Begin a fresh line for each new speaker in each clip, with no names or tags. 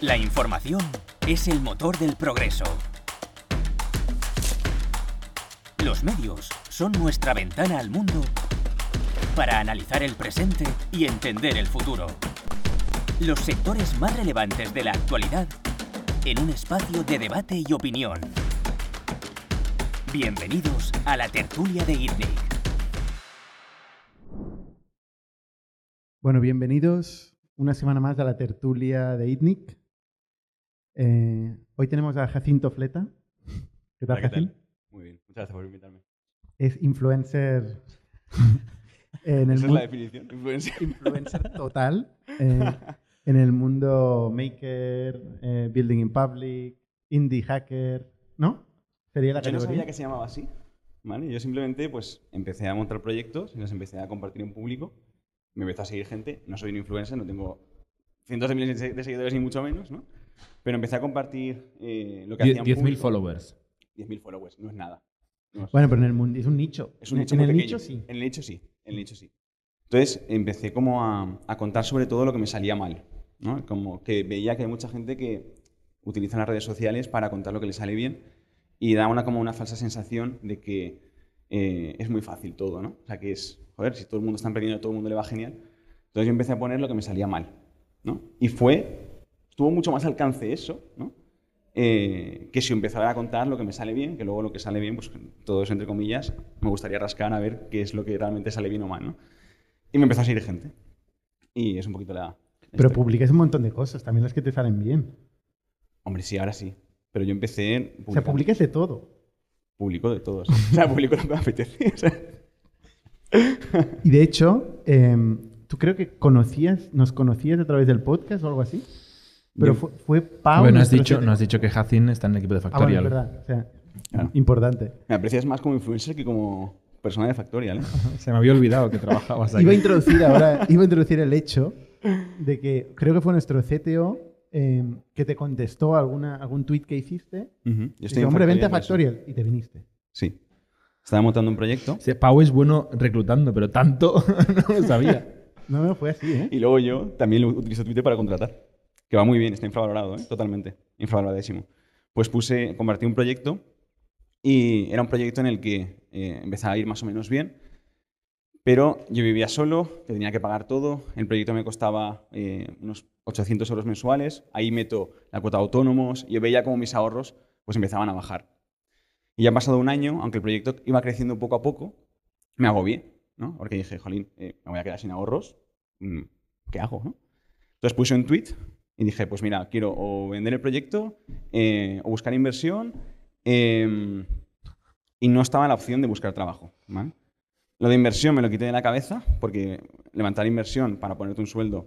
La información es el motor del progreso. Los medios son nuestra ventana al mundo para analizar el presente y entender el futuro. Los sectores más relevantes de la actualidad en un espacio de debate y opinión. Bienvenidos a la tertulia de ITNIC.
Bueno, bienvenidos una semana más a la tertulia de ITNIC. Eh, hoy tenemos a Jacinto Fleta. ¿Qué tal,
Hola, ¿qué
Jacinto?
Muy bien, muchas gracias por invitarme.
Es influencer en el
Esa es la definición, influencia.
influencer total eh, en el mundo maker, eh, building in public, indie hacker, ¿no? Sería la
Yo no sabía que se llamaba así, ¿vale? Yo simplemente pues empecé a montar proyectos y los empecé a compartir en público. Me empezó a seguir gente. No soy un influencer, no tengo cientos de miles de seguidores ni mucho menos, ¿no? Pero empecé a compartir eh, lo que
Die-
hacían
10.000
público.
followers.
10.000 followers, no es nada. No es-
Bueno, pero en el mundo es un nicho.
Es un nicho
en
muy
el
pequeño.
nicho sí.
En el nicho sí, en el nicho sí. Entonces empecé como a, a contar sobre todo lo que me salía mal, ¿no? Como que veía que hay mucha gente que utiliza las redes sociales para contar lo que le sale bien y da una como una falsa sensación de que eh, es muy fácil todo, ¿no? O sea, que es, joder, si todo el mundo está emprendiendo, a todo el mundo le va genial. Entonces yo empecé a poner lo que me salía mal, ¿no? Y fue, tuvo mucho más alcance eso, ¿no? Eh, que si empezara a contar lo que me sale bien, que luego lo que sale bien, pues todo eso entre comillas, me gustaría rascar a ver qué es lo que realmente sale bien o mal, ¿no? Y me empezó a seguir gente. Y es un poquito la...
Pero publicas un montón de cosas, también las que te salen bien.
Hombre, sí, ahora sí. Pero yo empecé...
O sea, publicas de todo.
Publico de todos. O sea, publico lo que me apetece. o sea.
Y de hecho, em, tú creo que conocías, nos conocías a través del podcast o algo así. Pero
Yo-
fue, fue Pau.
Bueno, has
nuestro
dicho,
CTO.
no has dicho que Hacin está en el equipo de
Ah, bueno,
Factorial.
es verdad. O sea,
Claro.
importante.
Me aprecias más como influencer que como persona de Factorial, ¿eh?
Se me había olvidado que trabajabas aquí.
Iba a introducir ahora, iba a introducir el hecho de que creo que fue nuestro CTO em, que te contestó alguna, algún tweet que hiciste.
Ujú. Yo
Dice,
estoy en
hombre, vente a
por eso".
Factorial. Y te viniste.
Sí. Estaba montando un proyecto
Sí, Pau es bueno reclutando, pero tanto no lo sabía.
No, no, fue así, ¿eh?
y luego yo también lo utilizo Twitter para contratar. Que va muy bien, está infravalorado, ¿eh? Totalmente. Infravaloradísimo. Pues puse, compartí un proyecto y era un proyecto en el que eh, empezaba a ir más o menos bien, pero yo vivía solo, tenía que pagar todo, el proyecto me costaba eh, unos 800 euros mensuales, ahí meto la cuota de autónomos, y veía como mis ahorros pues empezaban a bajar. Y ya ha pasado un año, aunque el proyecto iba creciendo poco a poco, me agobié, ¿no? Porque dije, jolín, eh, me voy a quedar sin ahorros, mm, ¿qué hago, no? Entonces puse un tweet y dije, pues mira, quiero o vender el proyecto eh, o buscar inversión eh, y no estaba la opción de buscar trabajo, ¿vale? Lo de inversión me lo quité de la cabeza porque levantar inversión para ponerte un sueldo,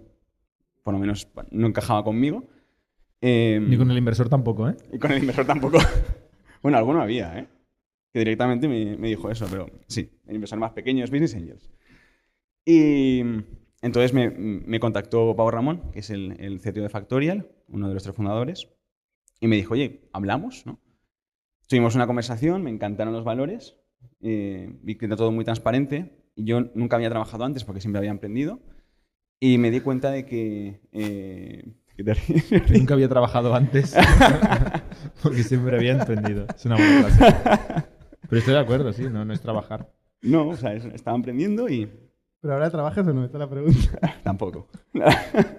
por lo menos no encajaba conmigo. Eh,
Ni con el inversor tampoco, ¿eh?
y con el inversor tampoco. bueno, alguno había, ¿eh? Que directamente me, me dijo eso, pero sí, el inversor más pequeño es Business Angels. Y entonces me, me contactó Pau Ramón, que es el, el CTO de Factorial, uno de los tres fundadores, y me dijo, oye, ¿hablamos? ¿no? Tuvimos una conversación, me encantaron los valores, eh, vi que era todo muy transparente, yo nunca había trabajado antes porque siempre había emprendido, y me di cuenta de que... eh.
Nunca había trabajado antes porque siempre había entendido. Es una buena frase. Pero estoy de acuerdo, sí, no, no es trabajar.
No, o sea, es- estaba emprendiendo y
¿Pero ahora trabajas o no? Esta es la pregunta.
tampoco.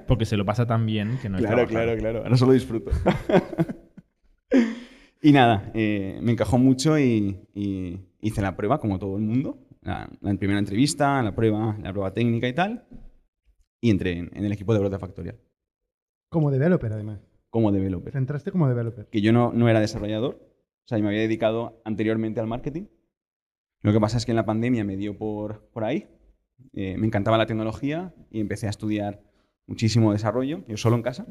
Porque se lo pasa tan bien que no es
claro,
trabajar.
claro, claro. Ahora solo disfruto. y nada, eh, me encajó mucho y, y hice la prueba como todo el mundo. La, la primera entrevista, la prueba, la prueba técnica y tal. Y entré en, en el equipo de de Factorial
Como developer, además.
como developer.
Entraste como developer.
Que yo no, no era desarrollador, o sea, yo me había dedicado anteriormente al marketing. Lo que pasa es que en la pandemia me dio por, por ahí. Eh, me encantaba la tecnología y empecé a estudiar muchísimo desarrollo, yo solo en casa.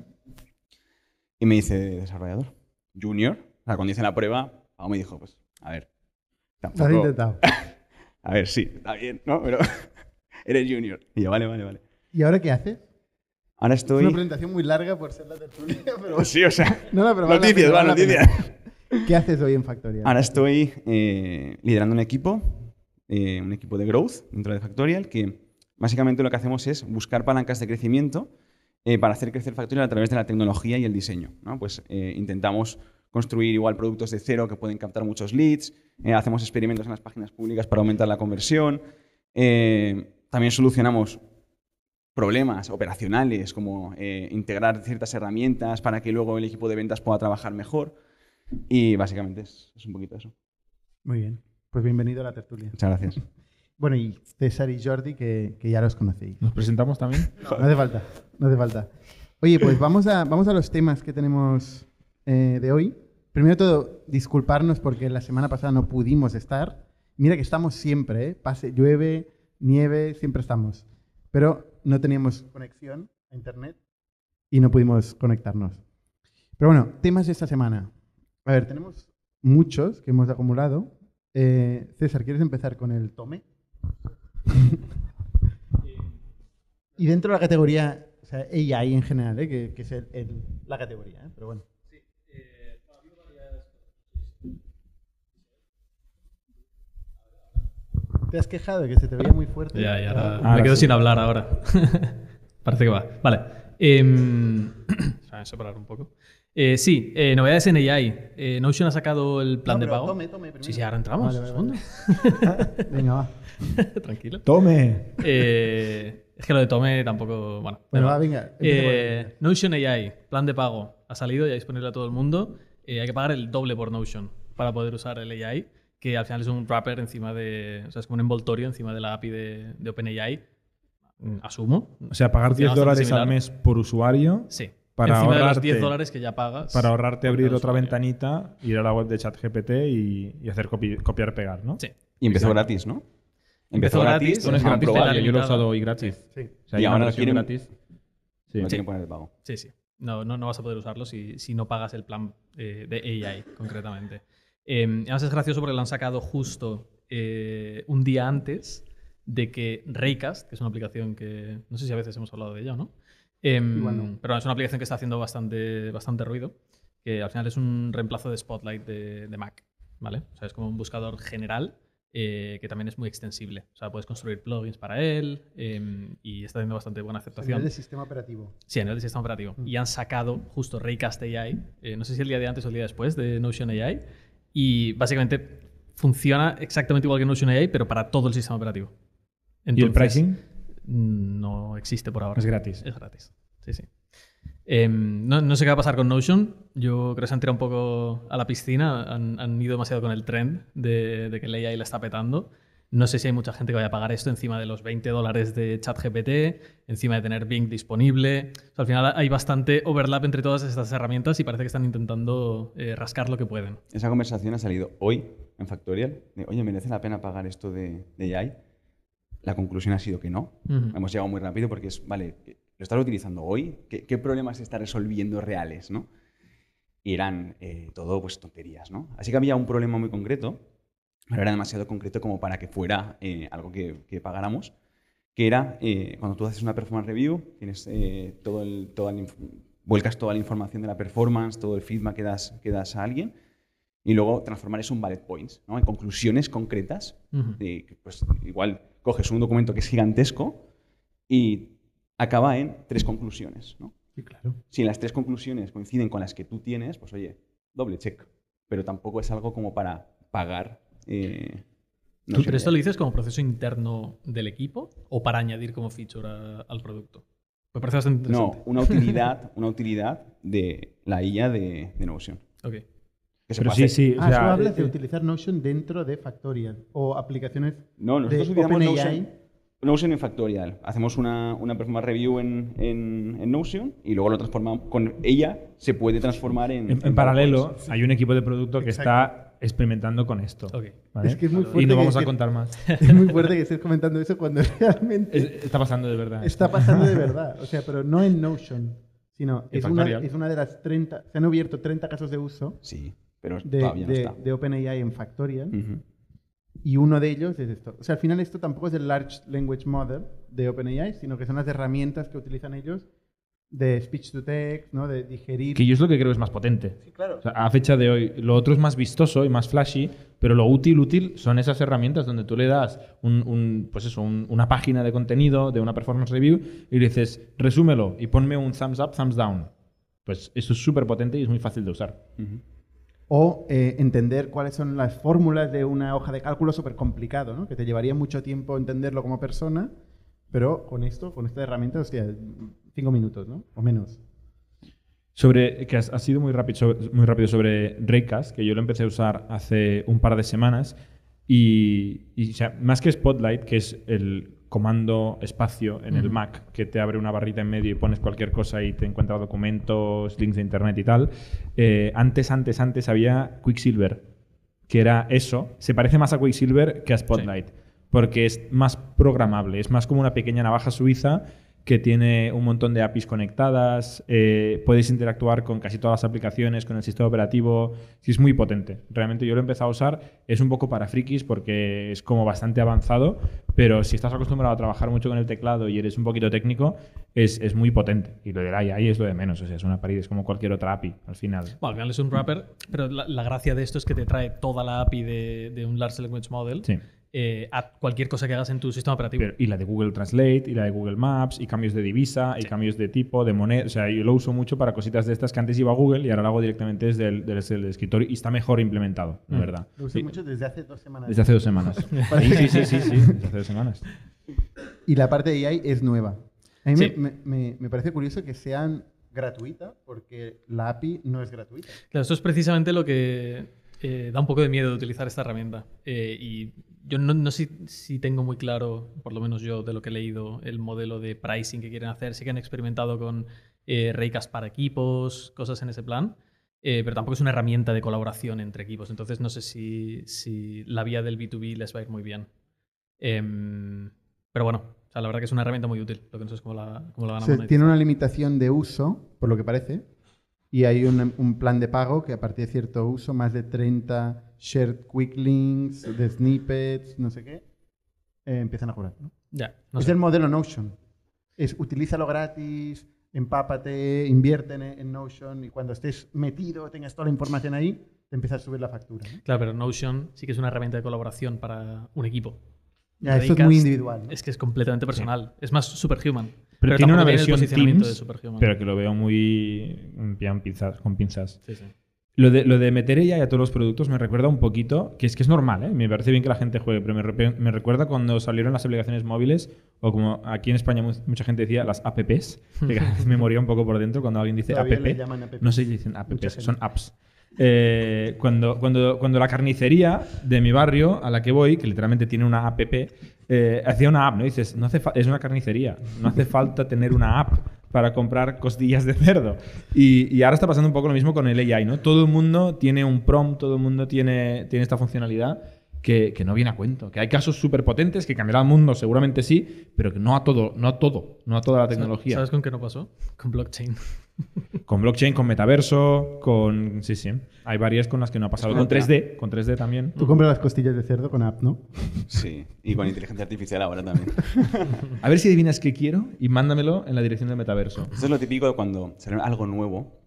Y me hice desarrollador junior. O sea, cuando hice la prueba, Pau me dijo, pues, a ver,
Lo has
tampoco...
intentado.
A ver, sí, está bien, ¿no? Pero eres junior. Y yo, vale, vale, vale.
¿Y ahora qué haces?
Ahora
Es
estoy...
una presentación muy larga por ser la tertulia, pero...
Sí, o sea,
No, no, pero
noticias, va, noticias.
¿Qué haces hoy en Factorial?
Ahora estoy eh, liderando un equipo, eh, un equipo de growth dentro de Factorial, que básicamente lo que hacemos es buscar palancas de crecimiento eh, para hacer crecer Factorial a través de la tecnología y el diseño. Pues eh, intentamos construir igual productos de cero que pueden captar muchos leads, hacemos experimentos en las páginas públicas para aumentar la conversión, también solucionamos problemas operacionales como integrar ciertas herramientas para que luego el equipo de ventas pueda trabajar mejor y básicamente es un poquito eso.
Muy bien. Pues bienvenido a la tertulia.
Muchas gracias.
Bueno, y César y Jordi, que, que ya los conocéis.
¿Nos presentamos también?
No hace falta, no hace falta. Oye, pues vamos a, vamos a los temas que tenemos eh, de hoy. Primero de todo, disculparnos porque la semana pasada no pudimos estar. Mira que estamos siempre, ¿eh? Pase, llueve, nieve, siempre estamos. Pero no teníamos conexión a internet y no pudimos conectarnos. Pero bueno, temas de esta semana. A ver, tenemos muchos que hemos acumulado. Eh, César, ¿quieres empezar con el tome? y dentro de la categoría, o sea, AI en general, ¿eh? que, que es el- el- la categoría, ¿eh? pero bueno. Te has quejado de que se te veía muy fuerte.
Ya, ya, ahora-
Ah,
me quedo
sí.
sin hablar ahora. Parece que va. Vale. Em, Voy a separar un poco. Eh, sí, eh, novedades en AI. Eh, Notion ha sacado el plan
No,
de pago.
Tome, tome primero.
Sí, sí, ahora entramos.
Vale, vale,
un
vale. Venga, va.
Tranquilo.
¡Tome!
Eh, es que lo de Tome tampoco. Bueno,
Bueno, va, venga.
Eh. Notion AI, plan de pago. Ha salido ya disponible a todo el mundo. Eh, hay que pagar el doble por Notion para poder usar el AI, que al final es un wrapper encima de. O sea, es como un envoltorio encima de la API de, de OpenAI. Mm, Asumo.
O sea, pagar 10
Funciona bastante
dólares al mes por usuario
Sí.
Para
encima de los
ahorrarte-
10 dólares que ya pagas.
para ahorrarte abrir otra ventanita, ir a la web de ChatGPT y, y hacer copi- copiar-pegar, ¿no?
Sí.
Y empezó
Exacto.
gratis, ¿no?
Empezó gratis, Bueno,
es gratis, yo, lo he usado hoy gratis.
Sí.
O sea,
Y
una
ahora
versión
quieren-
gratis. Sí.
lo tienen que poner de pago.
Sí, sí. No, no, no vas a poder usarlo si, si no pagas el plan eh, de AI, concretamente. Eh, además es gracioso porque lo han sacado justo eh, un día antes de que Raycast, que es una aplicación que no sé si a veces hemos hablado de ella o no, Em, pero es una aplicación que está haciendo bastante, bastante ruido, que al final es un reemplazo de Spotlight de, de Mac, ¿vale? O sea, es como un buscador general eh, que también es muy extensible. O sea, puedes construir plugins para él em, y está teniendo bastante buena
A
aceptación.
nivel de sistema operativo.
Sí, a nivel de sistema operativo.
Mm.
Y han sacado justo Raycast AI, eh, no sé si el día de antes o el día después de Notion AI, y básicamente funciona exactamente igual que Notion AI, pero para todo el sistema operativo.
¿Y el
Entonces,
pricing?
No existe por ahora.
Es gratis.
Es gratis. Sí, sí. Em, no, no sé qué va a pasar con Notion. Yo creo que se han tirado un poco a la piscina. Han, han ido demasiado con el trend de, de que el AI la está petando. No sé si hay mucha gente que vaya a pagar esto encima de los 20 dólares de ChatGPT, encima de tener Bing disponible. O sea, al final hay bastante overlap entre todas estas herramientas y parece que están intentando eh, rascar lo que pueden.
Esa conversación ha salido hoy en Factorial. De, Oye, ¿merece la pena pagar esto de, de AI? La conclusión ha sido que no.
Ujú.
Hemos llegado muy rápido porque es, vale, ¿lo estás utilizando hoy? ¿Qué, qué problemas está resolviendo reales? ¿no? Y eran eh, todo pues, tonterías. ¿no? Así que había un problema muy concreto, pero era demasiado concreto como para que fuera eh, algo que, que pagáramos, que era eh, cuando tú haces una performance review, tienes eh, todo el, toda la inf- vuelcas toda la información de la performance, todo el feedback que das, que das a alguien, y luego transformar eso en bullet points, ¿no? en conclusiones concretas
Ujú.
de que, pues igual coges un documento que es gigantesco y acaba en tres conclusiones. ¿no?
Sí, claro.
Si las tres conclusiones coinciden con las que tú tienes, pues oye, doble check. Pero tampoco es algo como para pagar. eh, no sé,
¿Pero esto lo dices como proceso interno del equipo o para añadir como feature a- al producto? Me parece bastante
No,
interesante.
una utilidad, una utilidad de la IA de, de Notion. Que se
Pero sí,
hacer-
sí.
Ah,
o sea,
tú hablas de
eh,
utilizar Notion dentro de Factorial o aplicaciones
No, nosotros
de
utilizamos. Notion, Notion en Factorial. Hacemos una, una performance review en, en, en Notion y luego lo transformamos. Con ella se puede transformar en.
En, en
en
paralelo, hay un equipo de producto que
Exacto.
está experimentando con esto.
Es que es muy
y
fuerte
no
que
vamos a contar más.
Es muy fuerte que estés comentando eso cuando realmente
Es- está pasando de verdad.
está pasando de verdad. O sea, pero no en Notion, sino es una, es una de las 30, se han abierto 30 casos de uso
Sí, pero
de,
todavía no
de,
está.
de OpenAI en Factorial y uno de ellos es esto. O sea, al final esto tampoco es el Large Language Model de OpenAI, sino que son las herramientas que utilizan ellos de speech to text, ¿no? De digerir.
Que yo es lo que creo que es más potente.
Sí, claro.
O sea, a fecha de hoy, lo otro es más vistoso y más flashy, pero lo útil, útil son esas herramientas donde tú le das un, un- pues eso, un- una página de contenido, de una performance review, y le dices, resúmelo y ponme un thumbs up, thumbs down. Pues eso es súper potente y es muy fácil de usar.
O eh, entender cuáles son las fórmulas de una hoja de cálculo súper complicado, ¿no? Que te llevaría mucho tiempo entenderlo como persona, pero con esto, con esta herramienta, hostia, cinco minutos, ¿no? O menos.
Sobre, que has sido muy rápido, sobre- muy rápido sobre que yo lo empecé a usar hace un par de semanas. Y, y, o sea, más que Spotlight, que es el comando espacio en el Mac, que te abre una barrita en medio y pones cualquier cosa y te encuentra documentos, links de internet y tal, eh, antes, antes, antes había Quicksilver, que era eso. Se parece más a Quicksilver que a Spotlight, porque es más programable, es más como una pequeña navaja suiza que tiene un montón de APIs conectadas, eh, puedes interactuar con casi todas las aplicaciones, con el sistema operativo, sí, es muy potente. Realmente yo lo he empezado a usar, es un poco para frikis porque es como bastante avanzado, pero si estás acostumbrado a trabajar mucho con el teclado y eres un poquito técnico, es, es muy potente. Y lo del AI es lo de menos, o sea, es una pared, es como cualquier otra API al final.
Bueno, al final es un wrapper, pero la, la gracia de esto es que te trae toda la API de, de un Large Language Model
Sí.
Eh, a cualquier cosa que hagas en tu sistema operativo.
Pero- y la de Google Translate, y la de Google Maps, y cambios de divisa, y cambios de tipo, de moneda. O sea, yo lo uso mucho para cositas de estas que antes iba a Google y ahora lo hago directamente desde el, desde el escritorio y está mejor implementado, la verdad.
Lo usé
Sí,
mucho desde hace dos semanas.
Desde hace dos semanas. sí, sí, sí, sí, sí, desde hace dos semanas.
Y la parte de AI es nueva. A mí me- me- me parece curioso que sean gratuita, porque la API no es gratuita.
Claro, esto es precisamente lo que eh, da un poco de miedo de utilizar esta herramienta. Eh, y yo no, no sé si tengo muy claro, por lo menos yo de lo que he leído, el modelo de pricing que quieren hacer. Sí que han experimentado con eh, para equipos, cosas en ese plan. eh, pero tampoco es una herramienta de colaboración entre equipos. Entonces no sé si, si la vía del B2B les va a ir muy bien. Em, pero bueno, o sea, la verdad que es una herramienta muy útil. Lo que no sé es cómo la, cómo la van a monetizar.
tiene una limitación de uso, por lo que parece, y hay un, un plan de pago que a partir de cierto uso, más de 30 shared quick links, de snippets, no sé qué, eh, empiezan a jugar. ¿no?
Ya, no
es
sé.
el modelo Notion. Es utilízalo gratis, empápate, invierte en, en Notion y cuando estés metido, tengas toda la información ahí, te empieza a subir la factura. ¿no?
Claro, pero Notion sí que es una herramienta de colaboración para un equipo.
Ya, esto es muy individual. ¿no?
Es que es completamente personal. Es más superhuman.
Pero, tiene
tampoco
una versión Teams,
de superhuman.
pero que lo veo muy pinzas, con pinzas.
Sí, sí.
Lo de, lo de meter ella a todos los productos me recuerda un poquito, que es que es normal, ¿eh? me parece bien que la gente juegue, pero me, me recuerda cuando salieron las aplicaciones móviles, o como aquí en España mu- mucha gente decía, las apps, que me moría un poco por dentro cuando alguien dice app.
le llaman app.
No sé si dicen apps, son apps. Eh, cuando, cuando, cuando la carnicería de mi barrio a la que voy, que literalmente tiene una app, eh, hacía una app, ¿no? Dices, no hace es una carnicería, no hace falta tener una app para comprar costillas de cerdo. Y, y ahora está pasando un poco lo mismo con el AI, ¿no? Todo el mundo tiene un prompt, todo el mundo tiene, tiene esta funcionalidad que, que no viene a cuento. Que hay casos súper potentes que cambiará el mundo, seguramente sí, pero que no a todo, no a todo, no a toda la tecnología.
¿Sabes con qué no pasó? Con blockchain.
Con blockchain, con metaverso, con... Sí, sí. Hay varias con las que no ha pasado. Con 3D, con 3D también.
Tú compras las costillas de cerdo con app, ¿no?
Sí, y con inteligencia artificial ahora también.
A ver si adivinas qué quiero y mándamelo en la dirección del metaverso.
Esto es lo típico de cuando sale algo nuevo,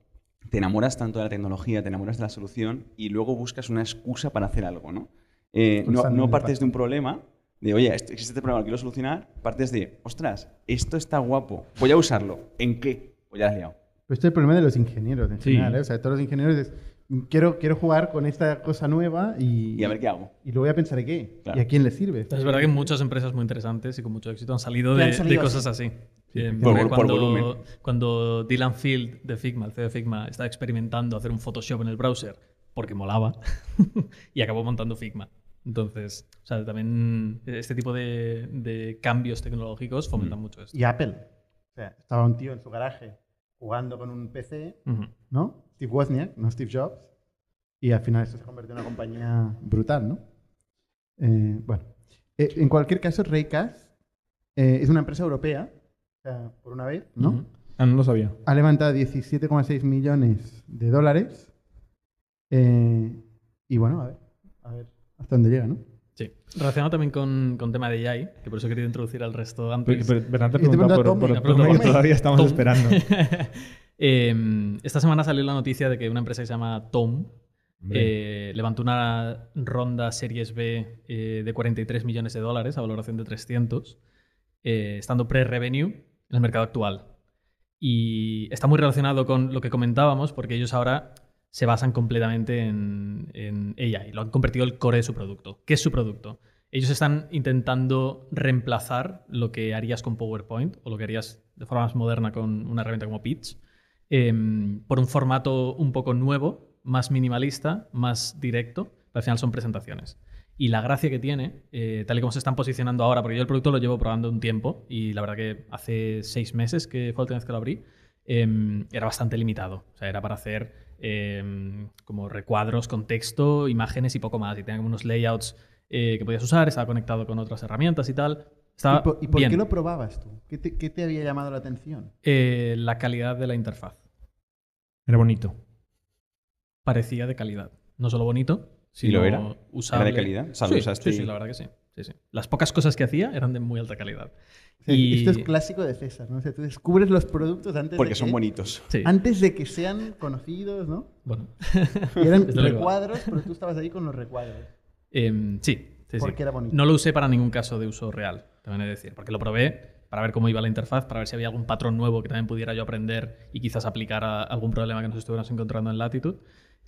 te enamoras tanto de la tecnología, te enamoras de la solución y luego buscas una excusa para hacer algo, ¿no? Eh, no, partes de un problema, de oye, esto- existe este problema, lo quiero solucionar, partes de, ostras, esto está guapo, voy a usarlo. ¿En qué? Pues ya has liado.
Pues este es el problema de los ingenieros en
Sí.
general, ¿eh? O sea, todos los ingenieros es, quiero, quiero jugar con esta cosa nueva y,
Y a ver qué hago.
y luego voy a pensar en qué
Claro.
y a quién le sirve.
Es verdad que muchas empresas muy interesantes y con mucho éxito han salido de,
han salido
de cosas así. Eh,
por
cuando,
volumen.
cuando Dylan Field de Figma, el CEO de Figma, estaba experimentando hacer un Photoshop en el browser porque molaba y acabó montando Figma. Entonces, o sea, también este tipo de, de cambios tecnológicos
Mm.
fomentan mucho esto.
Y Apple. O sea, estaba un tío en su garaje jugando con un PC. ¿no? Steve Wozniak, no Steve Jobs. Y al final esto se convirtió en una compañía brutal, ¿no? Eh, bueno, Eh, en cualquier caso, Raycast eh, es una empresa europea, o sea, por una vez, ¿no?
Ah, no lo sabía.
Ha levantado 17,6 millones de dólares. Eh, y bueno, a ver, a ver hasta dónde llega, ¿no?
Sí. Relacionado también con, con tema de AI, que por eso he querido introducir al resto antes.
Pero, te pregunta por, por, por que todavía estamos
Tom.
esperando.
Eh, esta semana salió la noticia de que una empresa que se llama Tom eh, levantó una ronda Series B eh, de 43 millones de dólares a valoración de 300, eh, estando pre-revenue en el mercado actual. Y está muy relacionado con lo que comentábamos, porque ellos ahora se basan completamente en, en AI, lo han convertido el core de su producto. ¿Qué es su producto? Ellos están intentando reemplazar lo que harías con PowerPoint o lo que harías de forma más moderna con una herramienta como Pitch em, por un formato un poco nuevo, más minimalista, más directo, pero al final son presentaciones. Y la gracia que tiene, eh, tal y como se están posicionando ahora, porque yo el producto lo llevo probando un tiempo y la verdad que hace seis meses que fue la última vez que lo abrí, em, era bastante limitado. O sea, era para hacer em, como recuadros con texto, imágenes y poco más. Y tenía como unos layouts eh, que podías usar, estaba conectado con otras herramientas y tal. Estaba
¿Y por, y por
bien.
qué lo probabas tú? ¿Qué te, qué te había llamado la atención?
Eh, la calidad de la interfaz.
Era bonito.
Parecía de calidad. No solo bonito,
¿Y lo
sino
era?
usable.
¿Era de calidad? O sea, lo
sí,
usaste
sí, sí, la verdad que sí. Sí, sí. Las pocas cosas que hacía eran de muy alta calidad. Y-
Esto es clásico de César, ¿no? O sea, tú descubres los productos antes
Porque
de
son
que,
bonitos.
Sí.
Antes de que sean conocidos, ¿no?
Bueno.
Y eran recuadros, pero tú estabas ahí con los recuadros.
Em, sí, sí, sí.
Porque era bonito.
No lo usé para ningún caso de uso real, también he de decir, porque lo probé para ver cómo iba la interfaz, para ver si había algún patrón nuevo que también pudiera yo aprender y quizás aplicar a algún problema que nos estuviéramos encontrando en Latitude.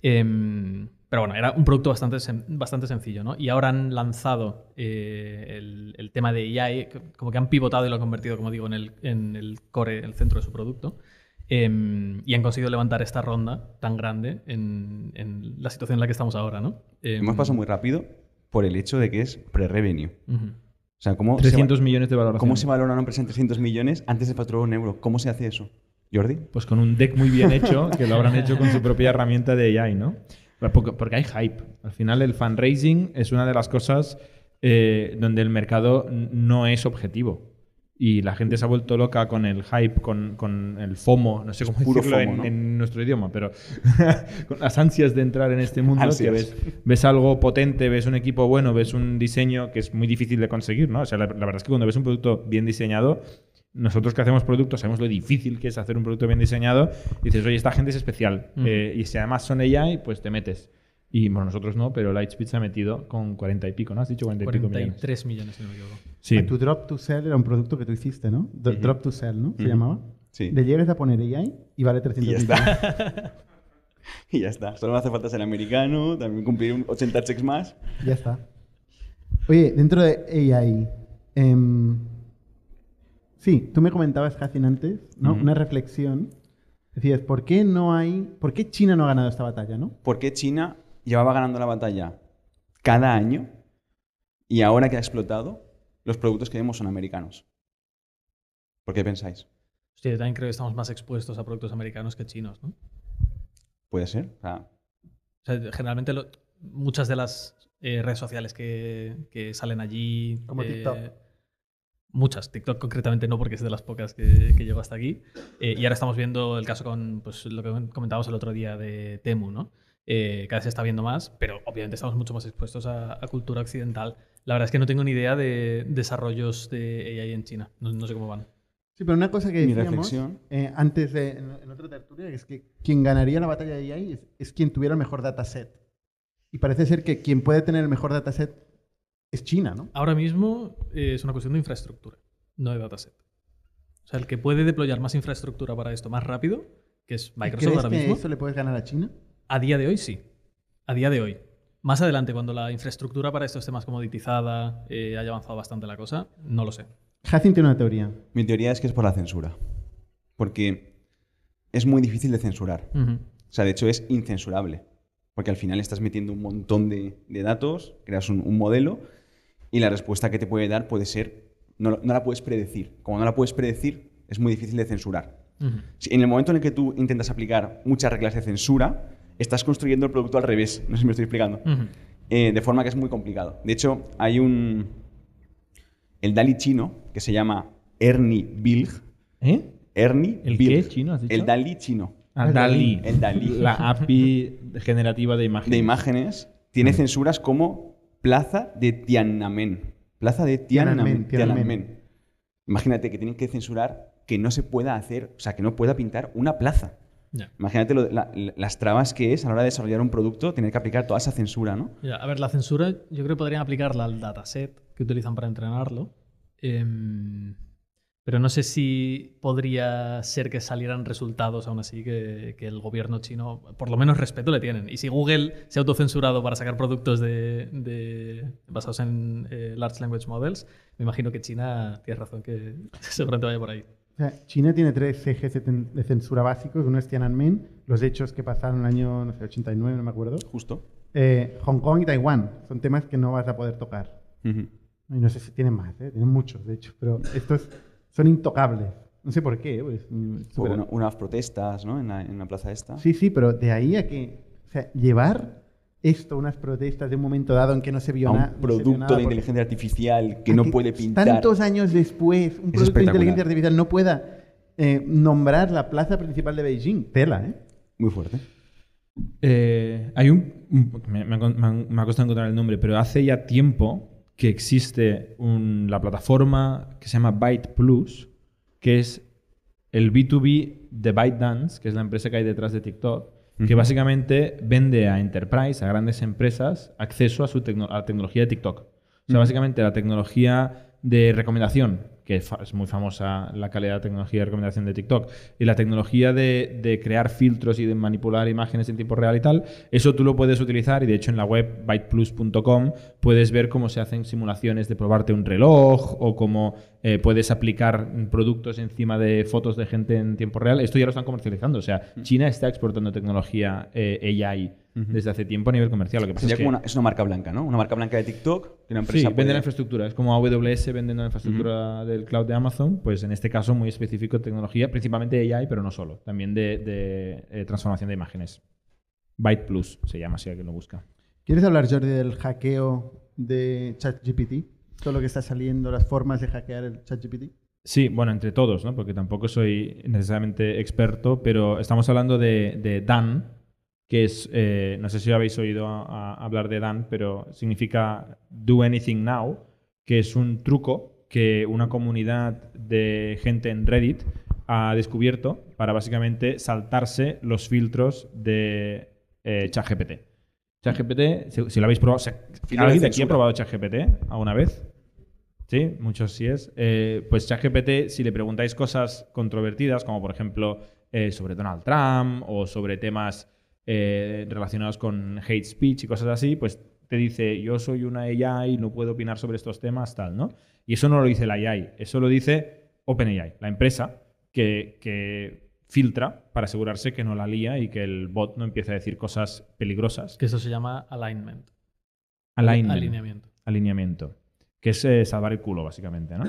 Em, pero bueno, era un producto bastante, sen- bastante sencillo, ¿no? Y ahora han lanzado eh, el, el tema de AI, como que han pivotado y lo han convertido, como digo, en el, en el core, el centro de su producto. Em, y han conseguido levantar esta ronda tan grande en, en la situación en la que estamos ahora, ¿no? Em,
Hemos pasado muy rápido por el hecho de que es pre-revenue. O sea, ¿cómo, se,
300
va-
millones de valoración.
¿cómo se valora una empresa en 300 millones antes de facturar un euro? ¿Cómo se hace eso? ¿Jordi?
Pues con un deck muy bien hecho, que lo habrán hecho con su propia herramienta de AI, ¿no? Porque, hay hype. Al final el fundraising es una de las cosas eh, donde el mercado no es objetivo. Y la gente se ha vuelto loca con el hype, con, con el FOMO, no sé cómo decirlo
FOMO,
en,
¿no?
en nuestro idioma, pero con las ansias de entrar en este mundo, que
Ansias.
ves, ves algo potente, ves un equipo bueno, ves un diseño que es muy difícil de conseguir, ¿no? O sea, la, la verdad es que cuando ves un producto bien diseñado, nosotros que hacemos productos sabemos lo difícil que es hacer un producto bien diseñado. Y dices, oye, esta gente es especial.
Mm.
Eh, y si además son AI, pues te metes. Y bueno, nosotros no, pero Lightspeed se ha metido con 40 y pico, ¿no? Has dicho 40 y pico millones.
43 millones, si no me equivoco.
Sí.
Tu Drop to Sell era un producto que tú hiciste, ¿no? Drop to Sell, ¿no? Se llamaba.
Sí.
Le llegas a poner AI y vale 300
Y ya
millones.
está. y ya está. Solo me hace falta ser americano, también cumplir un 80 checks más.
Ya está. Oye, dentro de AI, em, sí, tú me comentabas, Jacin, antes, ¿no? Una reflexión. Decías, ¿por qué no hay, por qué China no ha ganado esta batalla, no?
¿Por qué China llevaba ganando la batalla cada año y ahora que ha explotado, los productos que vemos son americanos? ¿Por qué pensáis?
Hostia, yo también creo que estamos más expuestos a productos americanos que chinos, ¿no?
Puede ser. O sea,
O sea, generalmente lo- muchas de las eh, redes sociales que, que salen allí...
Como
eh,
TikTok.
Muchas, TikTok concretamente no, porque es de las pocas que, que llevo hasta aquí. Eh, y ahora estamos viendo el caso con pues, lo que comentábamos el otro día de Temu, ¿no? Eh, cada vez se está viendo más, pero obviamente estamos mucho más expuestos a, a cultura occidental. La verdad es que no tengo ni idea de desarrollos de AI en China. No, no sé cómo van.
Sí, pero una cosa que
Mi
decíamos
reflexión.
eh, antes de, en, en otra tertulia es que quien ganaría la batalla de AI es, es quien tuviera el mejor dataset. Y parece ser que quien puede tener el mejor dataset es China, ¿no?
Ahora mismo eh, es una cuestión de infraestructura, no de dataset. O sea, el que puede deployar más infraestructura para esto más rápido, que es Microsoft
¿Crees
ahora
que
mismo,
eso le puedes ganar a China?
a día de hoy sí. A día de hoy. Más adelante, cuando la infraestructura para esto esté más comoditizada, eh, haya avanzado bastante la cosa, no lo sé.
Jacin tiene una teoría.
mi teoría es que es por la censura. Porque es muy difícil de censurar. O sea, de hecho es incensurable. Porque al final estás metiendo un montón de, de datos, creas un, un modelo y la respuesta que te puede dar puede ser, no, no la puedes predecir. Como no la puedes predecir, es muy difícil de censurar. En el momento en el que tú intentas aplicar muchas reglas de censura, estás construyendo el producto al revés. No sé si me estoy explicando. Eh, de forma que es muy complicado. De hecho, hay un... El DALI chino, que se llama Ernie Bilg.
¿Eh?
Ernie
¿El
Bilg.
qué chino has dicho?
El DALI chino.
Ah, DALI.
El DALI.
La API generativa de imágenes.
de imágenes tiene censuras como Plaza de Tiananmen. Plaza de Tiananmen.
Tiananmen, Tiananmen.
Tiananmen. Imagínate que tienen que censurar que no se pueda hacer, o sea, que no pueda pintar una plaza. Imagínate lo- la- las trabas que es a la hora de desarrollar un producto, tener que aplicar toda esa censura, ¿no?
Ya, a ver, la censura yo creo que podrían aplicarla al dataset que utilizan para entrenarlo. Em, pero no sé si podría ser que salieran resultados aún así que, que el gobierno chino, por lo menos respeto le tienen. Y si Google se ha autocensurado para sacar productos de, de- basados en eh, Large Language Models, me imagino que China, tienes razón, que seguramente vaya por ahí.
O sea, China tiene tres ejes de, censura básicos. Uno es Tiananmen, los hechos que pasaron en el año no sé, 89, no me acuerdo.
Justo.
Eh, Hong Kong y Taiwán son temas que no vas a poder tocar.
Ujú.
Y no sé si tienen más, ¿eh? tienen muchos, de hecho, pero estos son intocables. No sé por qué. pues, mm,
una- unas protestas, ¿no? En la, en la plaza esta.
Sí, sí, pero de ahí a que. O sea, llevar esto, unas protestas de un momento dado en que no se vio
a
nada.
un producto de inteligencia artificial que no puede pintar.
Tantos años después, un producto de inteligencia artificial no pueda eh, nombrar la plaza principal de Beijing. Tela, ¿eh?
Muy fuerte.
Eh, hay un. un- me, me me ha costado encontrar el nombre, pero hace ya tiempo que existe un- la plataforma que se llama Byte Plus, que es el B2B de ByteDance, que es la empresa que hay detrás de TikTok, que básicamente vende a enterprise, a grandes empresas, acceso a, su tecno- a la tecnología de TikTok. O sea, básicamente la tecnología de recomendación, que es muy famosa la calidad de tecnología de recomendación de TikTok, y la tecnología de, de crear filtros y de manipular imágenes en tiempo real y tal, eso tú lo puedes utilizar y de hecho en la web byteplus.com puedes ver cómo se hacen simulaciones de probarte un reloj o cómo eh, puedes aplicar productos encima de fotos de gente en tiempo real. Esto ya lo están comercializando, o sea, China está exportando tecnología eh, AI Desde hace tiempo a nivel comercial. Lo que pasa
Sería
es que
una, es una marca blanca, ¿no? Una marca blanca de TikTok que una
Sí,
empresa
venden la
puede-
infraestructura. Es como AWS vendiendo la infraestructura del cloud de Amazon, pues en este caso muy específico de tecnología, principalmente AI, pero no solo, también de, de, eh, transformación de imágenes. Byte Plus se llama, si alguien lo busca.
¿Quieres hablar, Jordi, del hackeo de ChatGPT? Todo lo que está saliendo, las formas de hackear el ChatGPT.
Sí, bueno, entre todos, ¿no? porque tampoco soy necesariamente experto, pero estamos hablando de, de Dan, que es, eh, no sé si habéis oído a- a hablar de Dan, pero significa Do Anything Now, que es un truco que una comunidad de gente en Reddit ha descubierto para básicamente saltarse los filtros de eh, ChatGPT. ChatGPT, si, si lo habéis probado, ¿se-
Filtro de
¿alguien de aquí ha probado ChatGPT alguna vez? Sí, muchos sí es. Eh, pues ChatGPT, si le preguntáis cosas controvertidas, como por ejemplo eh, sobre Donald Trump o sobre temas eh, relacionados con hate speech y cosas así, pues te dice, yo soy una AI, no puedo opinar sobre estos temas, tal, ¿no? Y eso no lo dice la AI, eso lo dice OpenAI, la empresa que, que filtra para asegurarse que no la lía y que el bot no empiece a decir cosas peligrosas.
Que eso se llama alignment.
Alignment.
Alineamiento.
alineamiento, que es eh, salvar el culo, básicamente, ¿no?